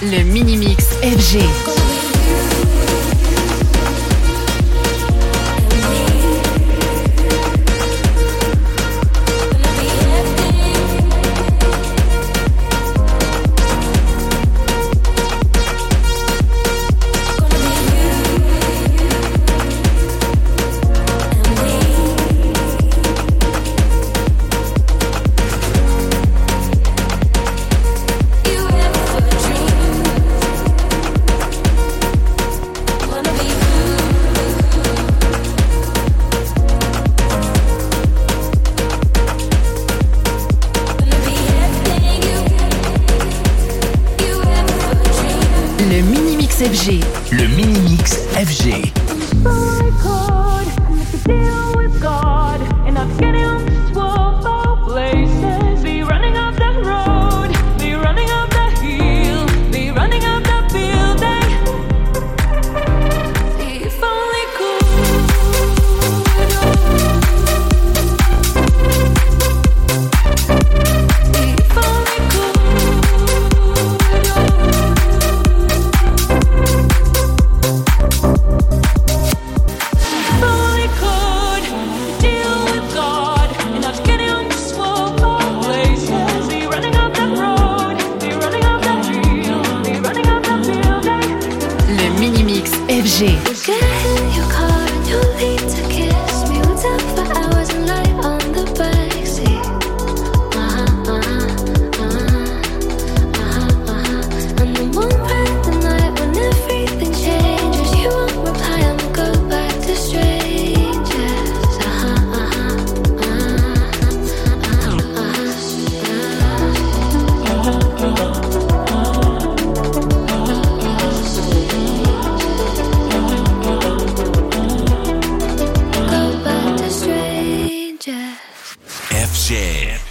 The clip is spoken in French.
Le mini mix FG. FG. Le mini mix FG. Mix FJ.